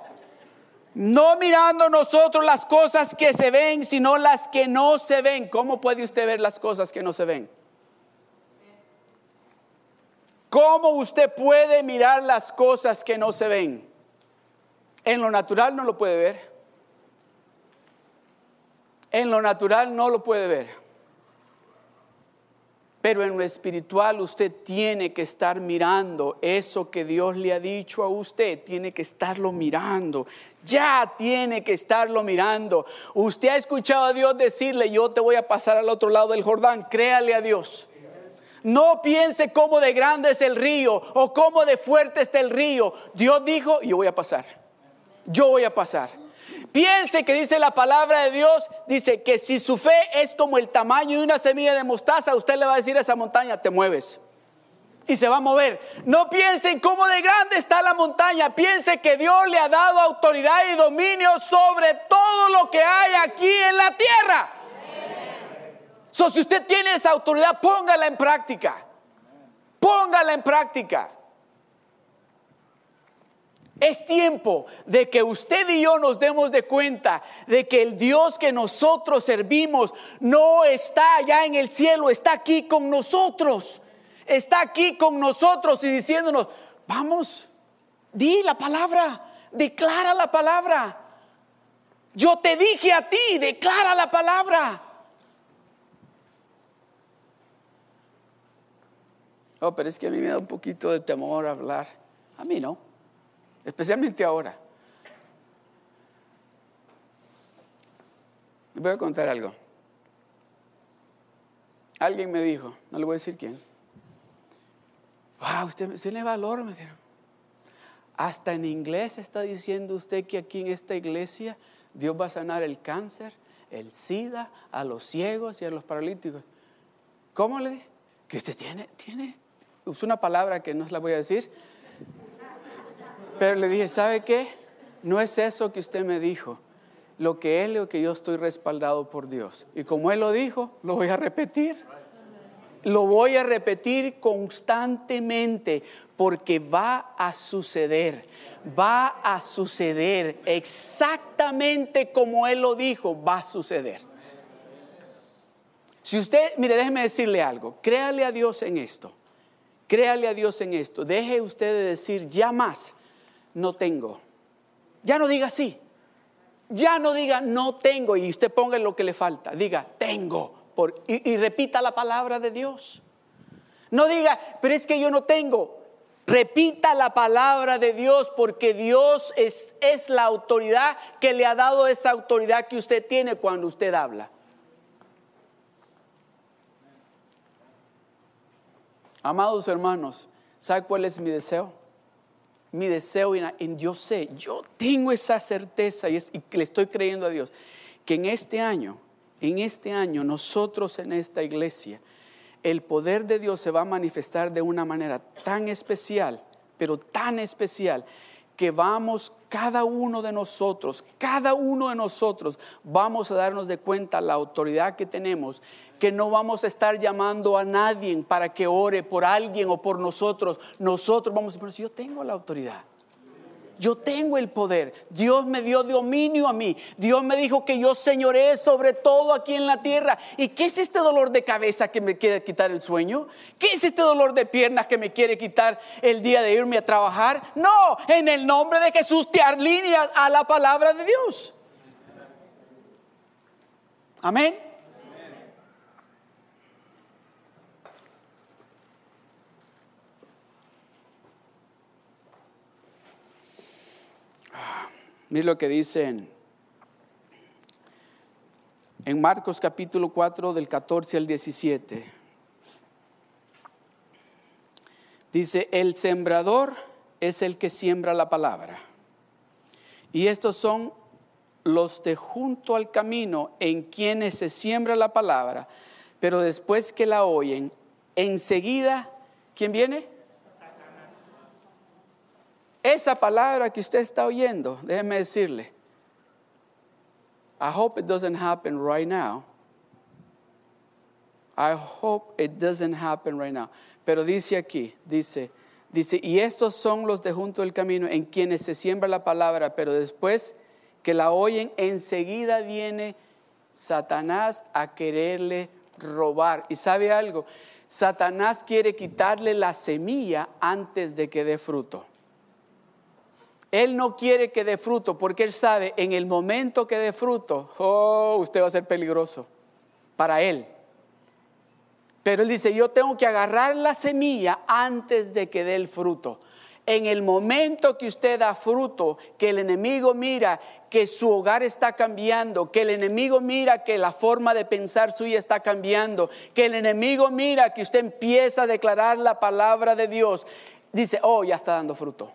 No mirando nosotros las cosas que se ven, sino las que no se ven. ¿Cómo puede usted ver las cosas que no se ven? ¿Cómo usted puede mirar las cosas que no se ven? En lo natural no lo puede ver. En lo natural no lo puede ver. Pero en lo espiritual usted tiene que estar mirando eso que Dios le ha dicho a usted, tiene que estarlo mirando, ya tiene que estarlo mirando. Usted ha escuchado a Dios decirle, yo te voy a pasar al otro lado del Jordán, créale a Dios. No piense cómo de grande es el río o cómo de fuerte está el río. Dios dijo, yo voy a pasar, yo voy a pasar. Piense que dice la palabra de Dios, dice que si su fe es como el tamaño de una semilla de mostaza, usted le va a decir a esa montaña, te mueves. Y se va a mover. No piense en cómo de grande está la montaña. Piense que Dios le ha dado autoridad y dominio sobre todo lo que hay aquí en la tierra. So, si usted tiene esa autoridad, póngala en práctica. Póngala en práctica. Es tiempo de que usted y yo nos demos de cuenta de que el Dios que nosotros servimos no está allá en el cielo, está aquí con nosotros. Está aquí con nosotros y diciéndonos, vamos, di la palabra, declara la palabra. Yo te dije a ti, declara la palabra. Oh, pero es que a mí me da un poquito de temor hablar. A mí no especialmente ahora. Les voy a contar algo. Alguien me dijo, no le voy a decir quién. Wow, usted tiene valor, me dijeron. Hasta en inglés está diciendo usted que aquí en esta iglesia Dios va a sanar el cáncer, el SIDA, a los ciegos y a los paralíticos. ¿Cómo le dije? Que usted tiene, tiene, es una palabra que no se la voy a decir, pero le dije, ¿sabe qué? No es eso que usted me dijo. Lo que él lo que yo estoy respaldado por Dios. Y como él lo dijo, lo voy a repetir. Lo voy a repetir constantemente porque va a suceder. Va a suceder exactamente como él lo dijo, va a suceder. Si usted, mire, déjeme decirle algo, créale a Dios en esto. Créale a Dios en esto. Deje usted de decir ya más no tengo. Ya no diga así. Ya no diga no tengo y usted ponga lo que le falta. Diga tengo y repita la palabra de Dios. No diga, pero es que yo no tengo. Repita la palabra de Dios porque Dios es, es, la autoridad que le ha dado esa autoridad que usted tiene cuando usted habla. Amados hermanos, ¿sabe cuál es mi deseo? Mi deseo, y yo sé, yo tengo esa certeza y, es, y le estoy creyendo a Dios, que en este año, en este año, nosotros en esta iglesia, el poder de Dios se va a manifestar de una manera tan especial, pero tan especial, que vamos cada uno de nosotros, cada uno de nosotros, vamos a darnos de cuenta la autoridad que tenemos, que no vamos a estar llamando a nadie para que ore por alguien o por nosotros. Nosotros vamos a decir, yo tengo la autoridad. Yo tengo el poder. Dios me dio dominio a mí. Dios me dijo que yo señoré sobre todo aquí en la tierra. ¿Y qué es este dolor de cabeza que me quiere quitar el sueño? ¿Qué es este dolor de piernas que me quiere quitar el día de irme a trabajar? No, en el nombre de Jesús te alineas a la palabra de Dios. Amén. Mire lo que dicen en Marcos capítulo 4 del 14 al 17. Dice, el sembrador es el que siembra la palabra. Y estos son los de junto al camino en quienes se siembra la palabra, pero después que la oyen, enseguida, ¿quién viene? Esa palabra que usted está oyendo, déjeme decirle, I hope it doesn't happen right now. I hope it doesn't happen right now. Pero dice aquí, dice, dice, y estos son los de junto del camino en quienes se siembra la palabra, pero después que la oyen, enseguida viene Satanás a quererle robar. ¿Y sabe algo? Satanás quiere quitarle la semilla antes de que dé fruto. Él no quiere que dé fruto porque Él sabe en el momento que dé fruto, oh, usted va a ser peligroso para Él. Pero Él dice, yo tengo que agarrar la semilla antes de que dé el fruto. En el momento que usted da fruto, que el enemigo mira que su hogar está cambiando, que el enemigo mira que la forma de pensar suya está cambiando, que el enemigo mira que usted empieza a declarar la palabra de Dios, dice, oh, ya está dando fruto.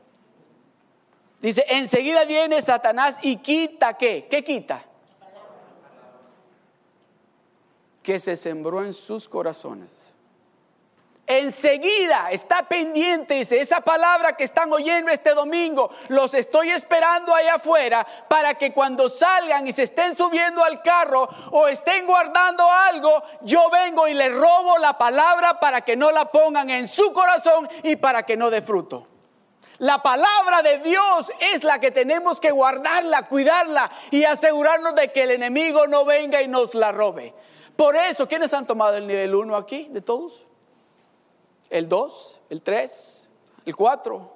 Dice, enseguida viene Satanás y quita qué? ¿Qué quita? Que se sembró en sus corazones. Enseguida está pendiente, dice, esa palabra que están oyendo este domingo, los estoy esperando allá afuera para que cuando salgan y se estén subiendo al carro o estén guardando algo, yo vengo y les robo la palabra para que no la pongan en su corazón y para que no dé fruto. La palabra de Dios es la que tenemos que guardarla, cuidarla y asegurarnos de que el enemigo no venga y nos la robe. Por eso, ¿quiénes han tomado el nivel 1 aquí de todos? El 2, el 3, el 4.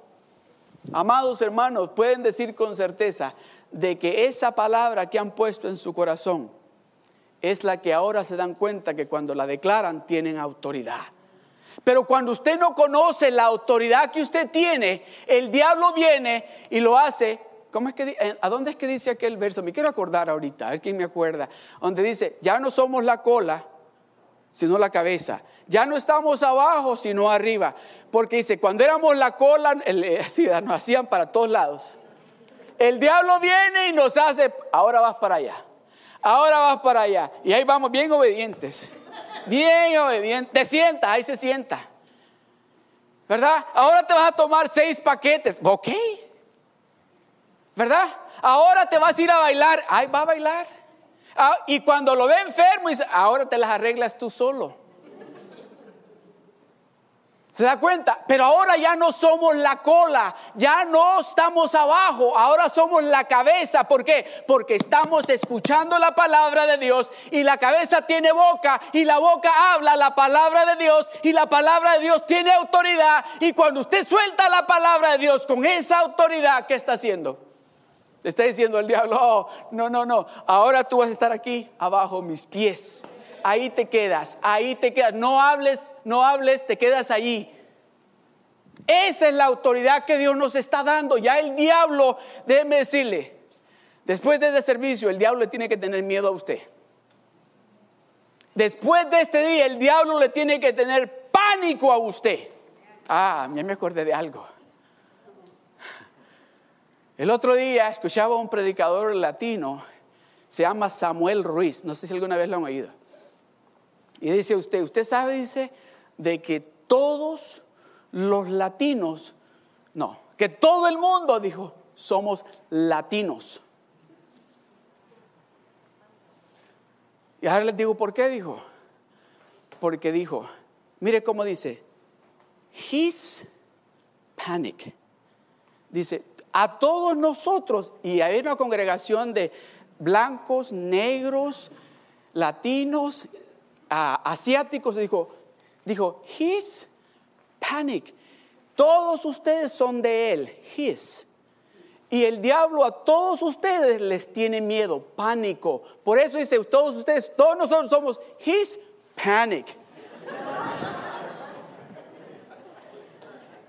Amados hermanos, pueden decir con certeza de que esa palabra que han puesto en su corazón es la que ahora se dan cuenta que cuando la declaran tienen autoridad. Pero cuando usted no conoce la autoridad que usted tiene, el diablo viene y lo hace. ¿Cómo es que, eh, ¿A dónde es que dice aquel verso? Me quiero acordar ahorita, a ver quién me acuerda. Donde dice, ya no somos la cola, sino la cabeza. Ya no estamos abajo, sino arriba. Porque dice, cuando éramos la cola, así, nos hacían para todos lados. El diablo viene y nos hace, ahora vas para allá. Ahora vas para allá. Y ahí vamos bien obedientes bien obediente. Te sienta, ahí se sienta. ¿Verdad? Ahora te vas a tomar seis paquetes. Ok. ¿Verdad? Ahora te vas a ir a bailar. Ahí va a bailar. Ah, y cuando lo ve enfermo, dice, ahora te las arreglas tú solo. ¿Se da cuenta? Pero ahora ya no somos la cola, ya no estamos abajo, ahora somos la cabeza. ¿Por qué? Porque estamos escuchando la palabra de Dios y la cabeza tiene boca y la boca habla la palabra de Dios y la palabra de Dios tiene autoridad. Y cuando usted suelta la palabra de Dios con esa autoridad, ¿qué está haciendo? Está diciendo el diablo, oh, no, no, no, ahora tú vas a estar aquí abajo mis pies. Ahí te quedas, ahí te quedas. No hables, no hables, te quedas allí. Esa es la autoridad que Dios nos está dando. Ya el diablo, déjeme decirle, después de ese servicio, el diablo le tiene que tener miedo a usted. Después de este día, el diablo le tiene que tener pánico a usted. Ah, ya me acordé de algo. El otro día escuchaba a un predicador latino, se llama Samuel Ruiz, no sé si alguna vez lo han oído. Y dice usted, usted sabe, dice, de que todos los latinos, no, que todo el mundo, dijo, somos latinos. Y ahora les digo, ¿por qué dijo? Porque dijo, mire cómo dice, his panic. Dice, a todos nosotros, y hay una congregación de blancos, negros, latinos, asiáticos, dijo, dijo, his panic. Todos ustedes son de él, his. Y el diablo a todos ustedes les tiene miedo, pánico. Por eso dice, todos ustedes, todos nosotros somos his panic.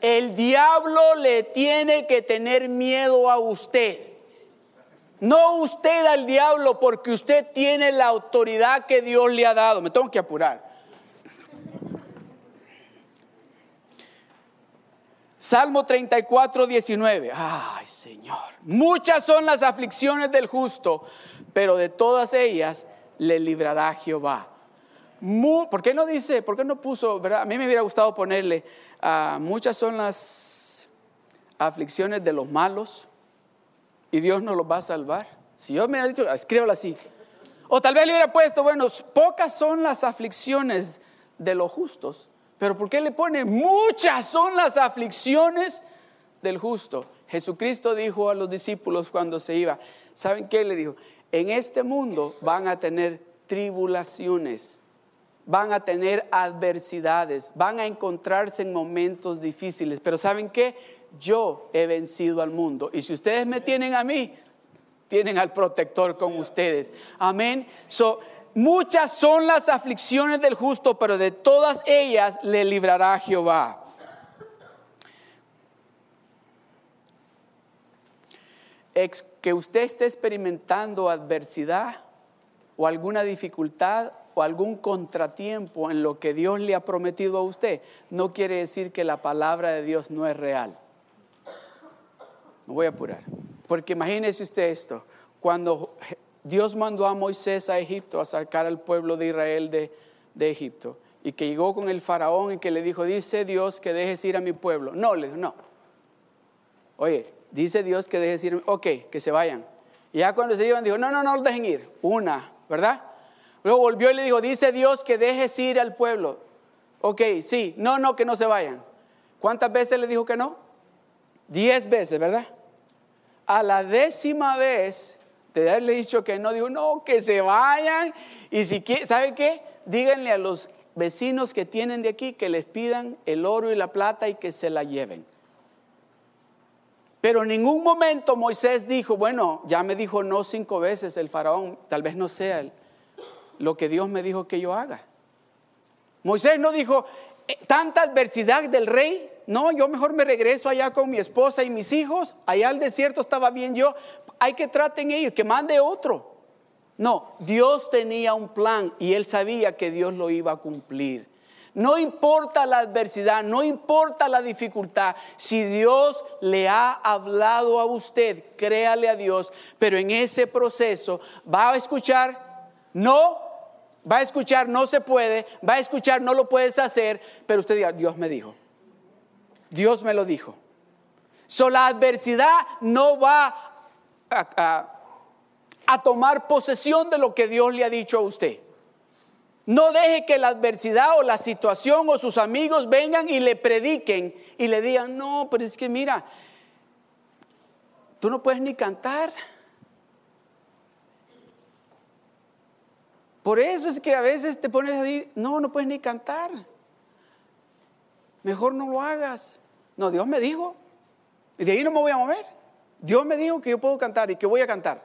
El diablo le tiene que tener miedo a usted. No usted al diablo porque usted tiene la autoridad que Dios le ha dado. Me tengo que apurar. Salmo 34, 19. Ay, Señor. Muchas son las aflicciones del justo, pero de todas ellas le librará Jehová. ¿Por qué no dice, por qué no puso? A mí me hubiera gustado ponerle, ah, muchas son las aflicciones de los malos y Dios nos los va a salvar. Si yo me hubiera dicho, escríbalo así. O tal vez le hubiera puesto, bueno, pocas son las aflicciones de los justos, pero ¿por qué le pone muchas son las aflicciones del justo? Jesucristo dijo a los discípulos cuando se iba, ¿saben qué le dijo? En este mundo van a tener tribulaciones, van a tener adversidades, van a encontrarse en momentos difíciles, pero ¿saben qué? Yo he vencido al mundo y si ustedes me tienen a mí, tienen al protector con ustedes. Amén. So, Muchas son las aflicciones del justo, pero de todas ellas le librará Jehová. que usted esté experimentando adversidad o alguna dificultad o algún contratiempo en lo que Dios le ha prometido a usted, no quiere decir que la palabra de Dios no es real. Me voy a apurar. Porque imagínese usted esto, cuando Dios mandó a Moisés a Egipto a sacar al pueblo de Israel de, Egipto. Y que llegó con el faraón y que le dijo, dice Dios que dejes ir a mi pueblo. No, le dijo, no. Oye, dice Dios que dejes ir, ok, que se vayan. Y ya cuando se iban dijo, no, no, no los dejen ir. Una, ¿verdad? Luego volvió y le dijo, dice Dios que dejes ir al pueblo. Ok, sí, no, no, que no se vayan. ¿Cuántas veces le dijo que no? Diez veces, ¿verdad? A la décima vez de haberle dicho que no, digo, no, que se vayan. Y si ¿sabe qué? Díganle a los vecinos que tienen de aquí que les pidan el oro y la plata y que se la lleven. Pero en ningún momento Moisés dijo, bueno, ya me dijo no cinco veces el faraón, tal vez no sea lo que Dios me dijo que yo haga. Moisés no dijo, tanta adversidad del rey, no, yo mejor me regreso allá con mi esposa y mis hijos, allá al desierto estaba bien yo, hay que traten ellos, que mande otro. No, Dios tenía un plan y él sabía que Dios lo iba a cumplir. No importa la adversidad, no importa la dificultad, si Dios le ha hablado a usted, créale a Dios, pero en ese proceso va a escuchar, no, va a escuchar, no se puede, va a escuchar, no lo puedes hacer, pero usted diga, Dios me dijo. Dios me lo dijo. So, la adversidad no va a, a, tomar posesión de lo que Dios le ha dicho a usted. No deje que la adversidad o la situación o sus amigos vengan y le prediquen y le digan, no, pero es que mira, tú no puedes ni cantar. Por eso es que a veces te pones ahí, no, no puedes ni cantar. Mejor no lo hagas. No, Dios me dijo. Y de ahí no me voy a mover. Dios me dijo que yo puedo cantar y que voy a cantar.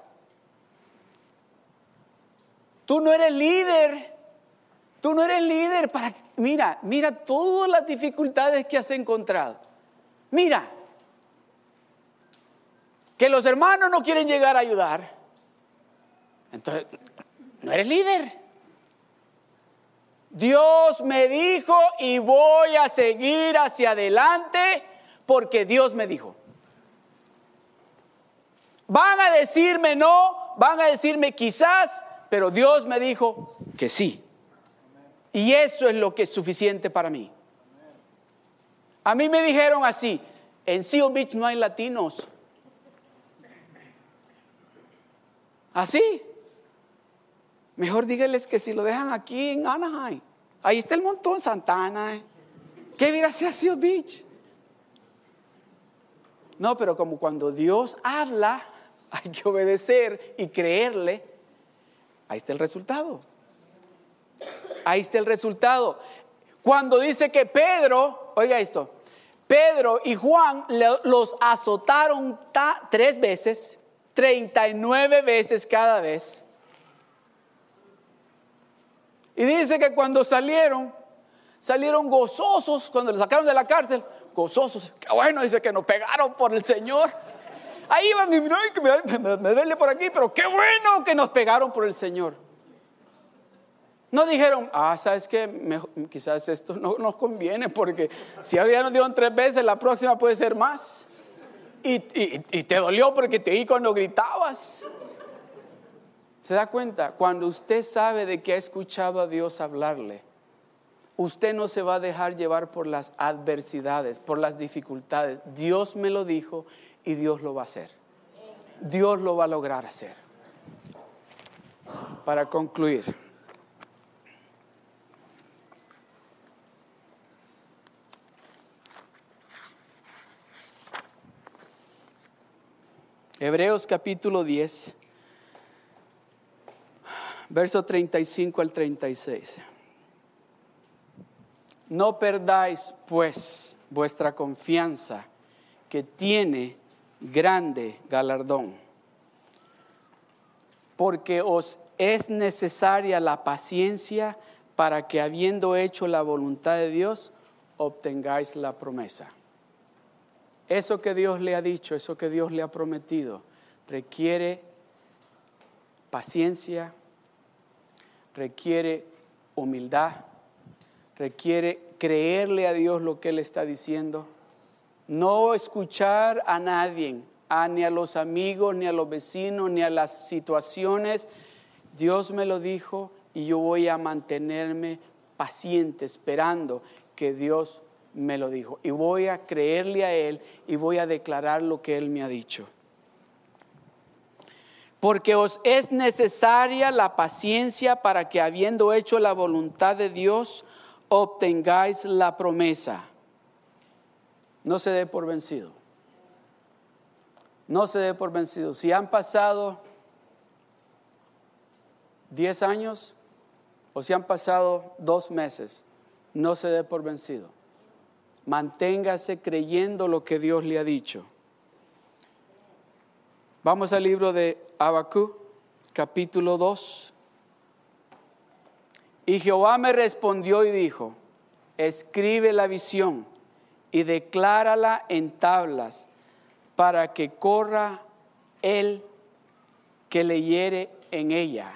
Tú no eres líder. Tú no eres líder para... Mira, mira todas las dificultades que has encontrado. Mira, que los hermanos no quieren llegar a ayudar. Entonces, no eres líder. Dios me dijo y voy a seguir hacia adelante porque Dios me dijo. Van a decirme no, van a decirme quizás, pero Dios me dijo que sí. Y eso es lo que es suficiente para mí. A mí me dijeron así, en Seal Beach no hay latinos. Así. Mejor díganles que si lo dejan aquí en Anaheim, ahí está el montón Santana. ¿eh? ¿Qué hubiera sido Seal Beach? No, pero como cuando Dios habla, hay que obedecer y creerle. Ahí está el resultado. Ahí está el resultado. Cuando dice que Pedro, oiga esto, Pedro y Juan los azotaron tres veces, 39 veces cada vez. Y dice que cuando salieron, salieron gozosos, cuando le sacaron de la cárcel, gozosos. Qué bueno, dice que nos pegaron por el Señor. Ahí iban y me, me, me duele por aquí, pero qué bueno que nos pegaron por el Señor. No dijeron, ah, ¿sabes qué? quizás esto no nos conviene porque si ahora nos dieron tres veces, la próxima puede ser más. Y, te dolió porque te oí cuando gritabas. ¿Se da cuenta? Cuando usted sabe de que ha escuchado a Dios hablarle, usted no se va a dejar llevar por las adversidades, por las dificultades. Dios me lo dijo y Dios lo va a hacer. Dios lo va a lograr hacer. Para concluir. Hebreos capítulo 10, verso 35 al 36. No perdáis pues vuestra confianza, que tiene grande galardón, porque os es necesaria la paciencia para que habiendo hecho la voluntad de Dios, obtengáis la promesa. Eso que Dios le ha dicho, eso que Dios le ha prometido, requiere paciencia, requiere humildad, requiere creerle a Dios lo que Él está diciendo, no escuchar a nadie, ni a los amigos, ni a los vecinos, ni a las situaciones. Dios me lo dijo y yo voy a mantenerme paciente, esperando que Dios me lo dijo. Y voy a creerle a Él y voy a declarar lo que Él me ha dicho. Porque os es necesaria la paciencia para que habiendo hecho la voluntad de Dios, obtengáis la promesa. No se dé por vencido. No se dé por vencido. Si han pasado 10 años o si han pasado dos meses, no se dé por vencido Manténgase creyendo lo que Dios le ha dicho. Vamos al libro de Abacú, capítulo 2. Y Jehová me respondió y dijo, escribe la visión y declárala en tablas para que corra el que leyere en ella.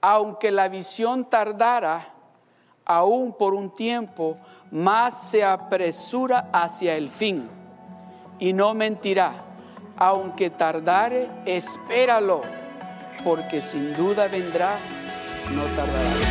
Aunque la visión tardara aún por un tiempo, más se apresura hacia el fin y no mentirá. Aunque tardare, espéralo, porque sin duda vendrá, no tardará.